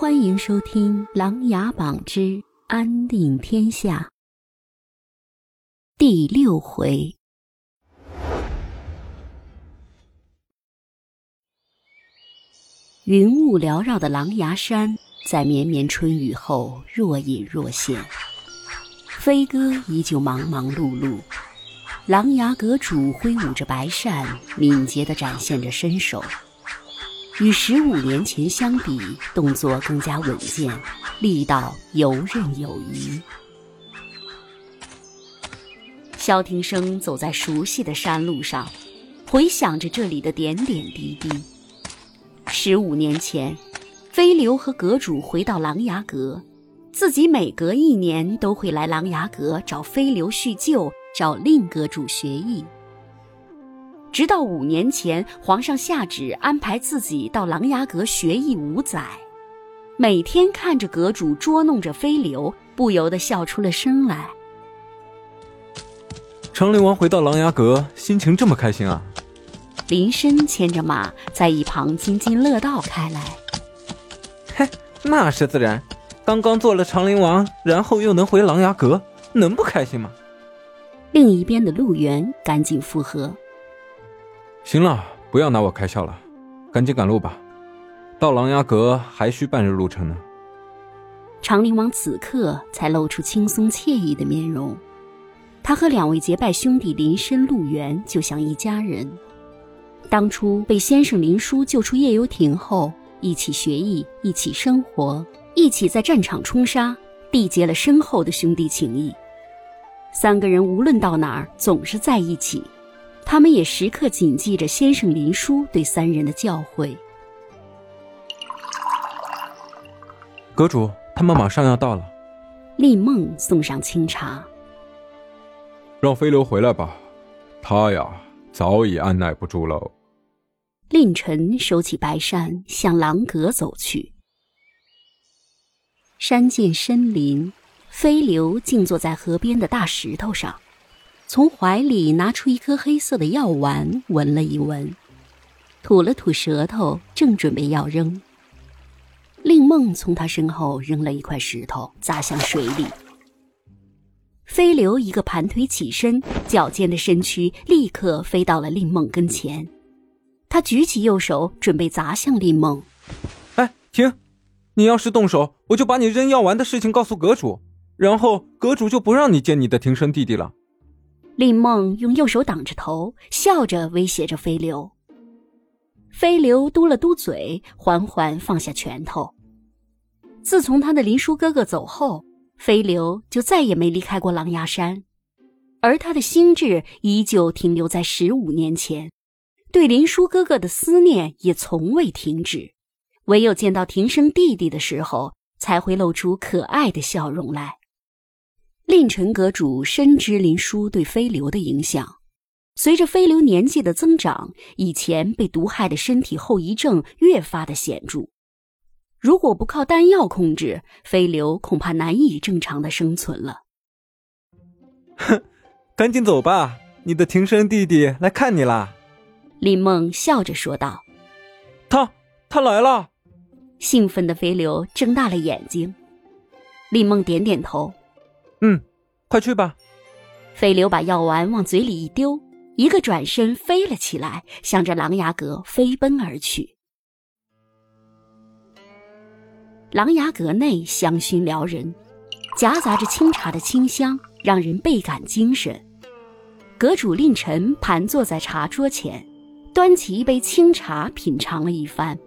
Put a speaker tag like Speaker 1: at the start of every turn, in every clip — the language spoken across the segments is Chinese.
Speaker 1: 欢迎收听《琅琊榜之安定天下》第六回。云雾缭绕的狼牙山，在绵绵春雨后若隐若现。飞鸽依旧忙忙碌碌，狼牙阁主挥舞着白扇，敏捷地展现着身手。与十五年前相比，动作更加稳健，力道游刃有余。萧庭生走在熟悉的山路上，回想着这里的点点滴滴。十五年前，飞流和阁主回到琅琊阁，自己每隔一年都会来琅琊阁找飞流叙旧，找令阁主学艺。直到五年前，皇上下旨安排自己到琅琊阁学艺五载，每天看着阁主捉弄着飞流，不由得笑出了声来。
Speaker 2: 长陵王回到琅琊阁，心情这么开心啊！
Speaker 1: 林深牵着马在一旁津津乐道开来。
Speaker 2: 嘿，那是自然，刚刚做了长陵王，然后又能回琅琊阁，能不开心吗？
Speaker 1: 另一边的陆源赶紧附和。
Speaker 2: 行了，不要拿我开笑了，赶紧赶路吧。到琅琊阁还需半日路程呢。
Speaker 1: 长陵王此刻才露出轻松惬意的面容，他和两位结拜兄弟林深、陆源就像一家人。当初被先生林殊救出夜游亭后，一起学艺，一起生活，一起在战场冲杀，缔结了深厚的兄弟情谊。三个人无论到哪儿，总是在一起。他们也时刻谨记着先生林殊对三人的教诲。
Speaker 2: 阁主，他们马上要到了。
Speaker 1: 令梦送上清茶，
Speaker 3: 让飞流回来吧，他呀早已按耐不住了。
Speaker 1: 令臣收起白扇，向狼阁走去。山涧深林，飞流静坐在河边的大石头上。从怀里拿出一颗黑色的药丸，闻了一闻，吐了吐舌头，正准备要扔。令梦从他身后扔了一块石头，砸向水里。飞流一个盘腿起身，矫健的身躯立刻飞到了令梦跟前。他举起右手，准备砸向令梦。
Speaker 2: 哎，停！你要是动手，我就把你扔药丸的事情告诉阁主，然后阁主就不让你见你的庭生弟弟了。
Speaker 1: 令梦用右手挡着头，笑着威胁着飞流。飞流嘟了嘟嘴，缓缓放下拳头。自从他的林殊哥哥走后，飞流就再也没离开过狼牙山，而他的心智依旧停留在十五年前，对林殊哥哥的思念也从未停止。唯有见到庭生弟弟的时候，才会露出可爱的笑容来。令臣阁主深知林殊对飞流的影响，随着飞流年纪的增长，以前被毒害的身体后遗症越发的显著。如果不靠丹药控制，飞流恐怕难以正常的生存了。
Speaker 2: 哼，赶紧走吧，你的庭生弟弟来看你啦！
Speaker 1: 林梦笑着说道。
Speaker 2: 他他来了！
Speaker 1: 兴奋的飞流睁大了眼睛。林梦点点头。
Speaker 2: 嗯，快去吧。
Speaker 1: 飞流把药丸往嘴里一丢，一个转身飞了起来，向着琅琊阁飞奔而去。琅琊阁内香薰撩人，夹杂着清茶的清香，让人倍感精神。阁主令臣盘坐在茶桌前，端起一杯清茶品尝了一番，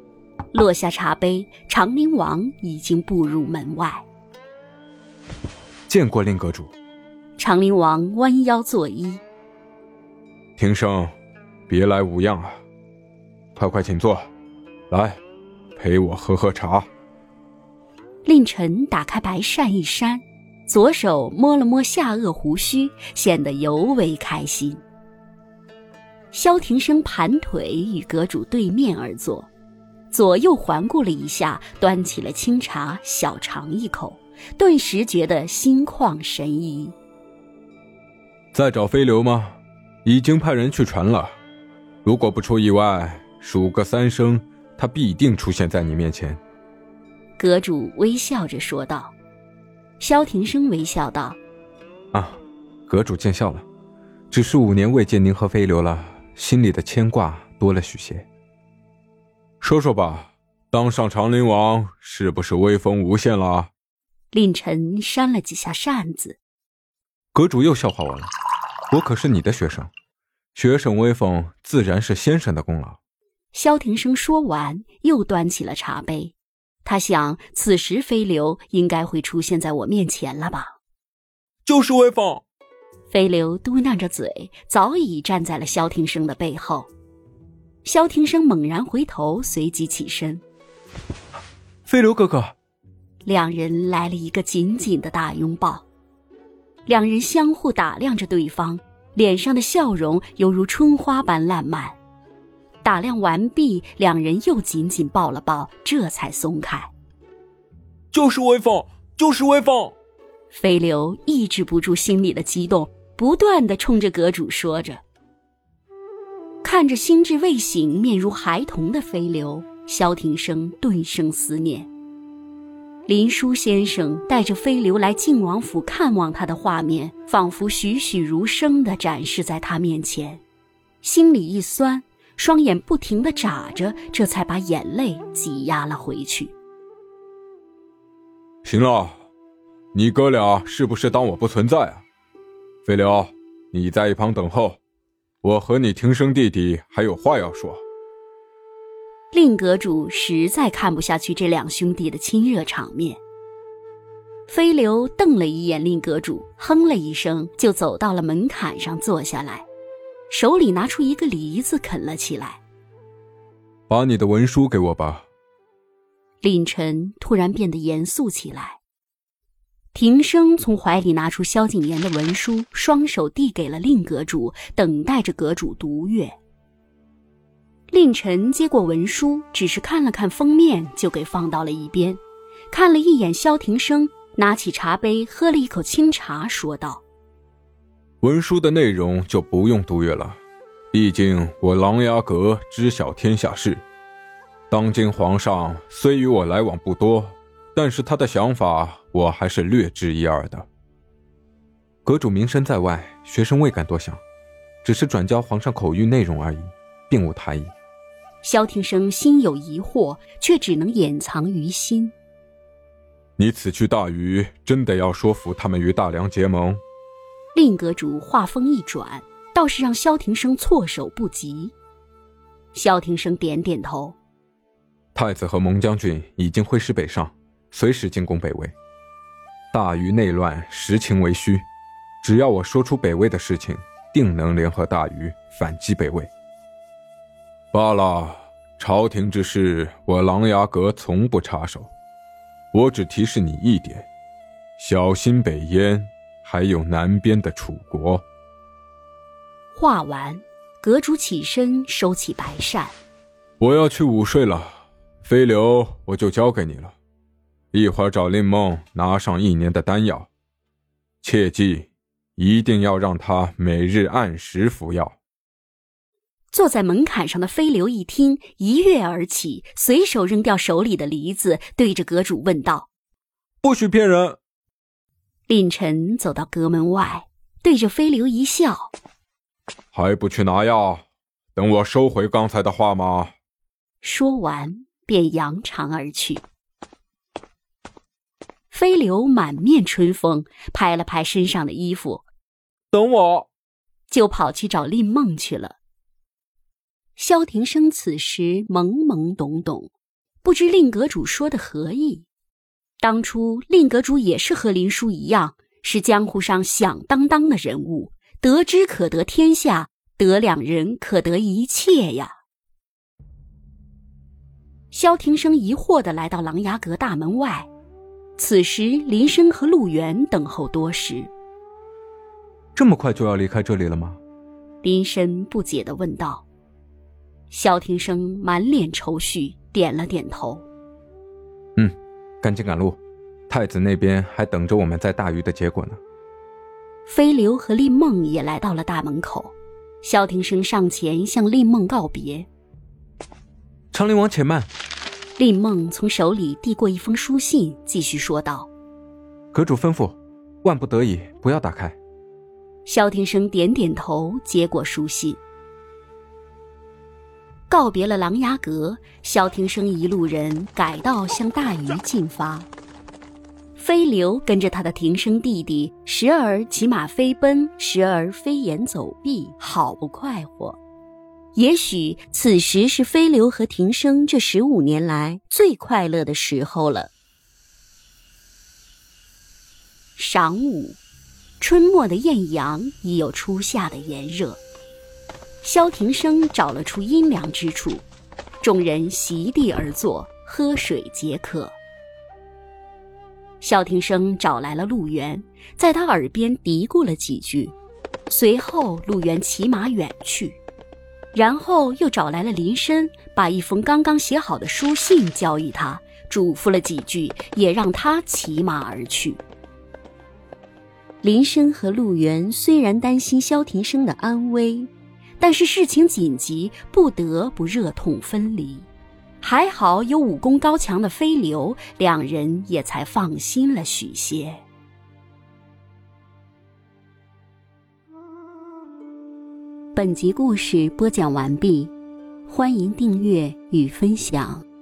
Speaker 1: 落下茶杯，长宁王已经步入门外。
Speaker 3: 见过令阁主，
Speaker 1: 长陵王弯腰作揖。
Speaker 3: 庭生，别来无恙啊！快快请坐，来，陪我喝喝茶。
Speaker 1: 令臣打开白扇一扇，左手摸了摸下颚胡须，显得尤为开心。萧庭生盘腿与阁主对面而坐，左右环顾了一下，端起了清茶，小尝一口。顿时觉得心旷神怡。
Speaker 3: 在找飞流吗？已经派人去传了。如果不出意外，数个三声，他必定出现在你面前。
Speaker 1: 阁主微笑着说道。萧庭生微笑道：“
Speaker 2: 啊，阁主见笑了。只是五年未见您和飞流了，心里的牵挂多了许些。
Speaker 3: 说说吧，当上长陵王是不是威风无限了？”
Speaker 1: 令臣扇了几下扇子。
Speaker 2: 阁主又笑话我了。我可是你的学生，学生威风自然是先生的功劳。
Speaker 1: 萧庭生说完，又端起了茶杯。他想，此时飞流应该会出现在我面前了吧？
Speaker 2: 就是威风。
Speaker 1: 飞流嘟囔着嘴，早已站在了萧庭生的背后。萧庭生猛然回头，随即起身。
Speaker 2: 飞流哥哥。
Speaker 1: 两人来了一个紧紧的大拥抱，两人相互打量着对方，脸上的笑容犹如春花般烂漫。打量完毕，两人又紧紧抱了抱，这才松开。
Speaker 2: 就是威风，就是威风！
Speaker 1: 飞流抑制不住心里的激动，不断的冲着阁主说着。看着心智未醒、面如孩童的飞流，萧庭生顿生思念。林殊先生带着飞流来靖王府看望他的画面，仿佛栩栩如生地展示在他面前，心里一酸，双眼不停地眨着，这才把眼泪挤压了回去。
Speaker 3: 行了，你哥俩是不是当我不存在啊？飞流，你在一旁等候，我和你庭生弟弟还有话要说。
Speaker 1: 令阁主实在看不下去这两兄弟的亲热场面，飞流瞪了一眼令阁主，哼了一声，就走到了门槛上坐下来，手里拿出一个梨子啃了起来。
Speaker 3: 把你的文书给我吧。
Speaker 1: 令臣突然变得严肃起来。庭生从怀里拿出萧景琰的文书，双手递给了令阁主，等待着阁主读阅。令臣接过文书，只是看了看封面，就给放到了一边。看了一眼萧庭生，拿起茶杯喝了一口清茶，说道：“
Speaker 3: 文书的内容就不用读阅了，毕竟我琅琊阁知晓天下事。当今皇上虽与我来往不多，但是他的想法我还是略知一二的。
Speaker 2: 阁主名声在外，学生未敢多想，只是转交皇上口谕内容而已，并无他意。”
Speaker 1: 萧庭生心有疑惑，却只能掩藏于心。
Speaker 3: 你此去大禹，真的要说服他们与大梁结盟？
Speaker 1: 令阁主话锋一转，倒是让萧庭生措手不及。萧庭生点点头。
Speaker 2: 太子和蒙将军已经挥师北上，随时进攻北魏。大禹内乱，实情为虚。只要我说出北魏的事情，定能联合大禹反击北魏。
Speaker 3: 罢了，朝廷之事，我琅琊阁从不插手。我只提示你一点：小心北燕，还有南边的楚国。
Speaker 1: 话完，阁主起身收起白扇。
Speaker 3: 我要去午睡了，飞流我就交给你了。一会儿找令梦拿上一年的丹药，切记，一定要让他每日按时服药。
Speaker 1: 坐在门槛上的飞流一听，一跃而起，随手扔掉手里的梨子，对着阁主问道：“
Speaker 2: 不许骗人！”
Speaker 1: 令晨走到阁门外，对着飞流一笑：“
Speaker 3: 还不去拿药？等我收回刚才的话吗？”
Speaker 1: 说完，便扬长而去。飞流满面春风，拍了拍身上的衣服：“
Speaker 2: 等我！”
Speaker 1: 就跑去找令梦去了。萧庭生此时懵懵懂懂，不知令阁主说的何意。当初令阁主也是和林殊一样，是江湖上响当当的人物，得之可得天下，得两人可得一切呀。萧庭生疑惑的来到琅琊阁大门外，此时林深和陆源等候多时。
Speaker 2: 这么快就要离开这里了吗？
Speaker 1: 林深不解的问道。萧庭生满脸愁绪，点了点头。
Speaker 2: 嗯，赶紧赶路，太子那边还等着我们在大鱼的结果呢。
Speaker 1: 飞流和令梦也来到了大门口，萧庭生上前向令梦告别。
Speaker 2: 长陵王且慢，
Speaker 1: 令梦从手里递过一封书信，继续说道：“
Speaker 2: 阁主吩咐，万不得已不要打开。”
Speaker 1: 萧庭生点点头，接过书信。告别了琅琊阁，萧庭生一路人改道向大禹进发。飞流跟着他的庭生弟弟，时而骑马飞奔，时而飞檐走壁，好不快活。也许此时是飞流和庭生这十五年来最快乐的时候了。晌午，春末的艳阳已有初夏的炎热。萧庭生找了处阴凉之处，众人席地而坐，喝水解渴。萧庭生找来了陆源，在他耳边嘀咕了几句，随后陆源骑马远去，然后又找来了林深，把一封刚刚写好的书信交予他，嘱咐了几句，也让他骑马而去。林深和陆源虽然担心萧庭生的安危。但是事情紧急，不得不热痛分离。还好有武功高强的飞流，两人也才放心了许些。本集故事播讲完毕，欢迎订阅与分享。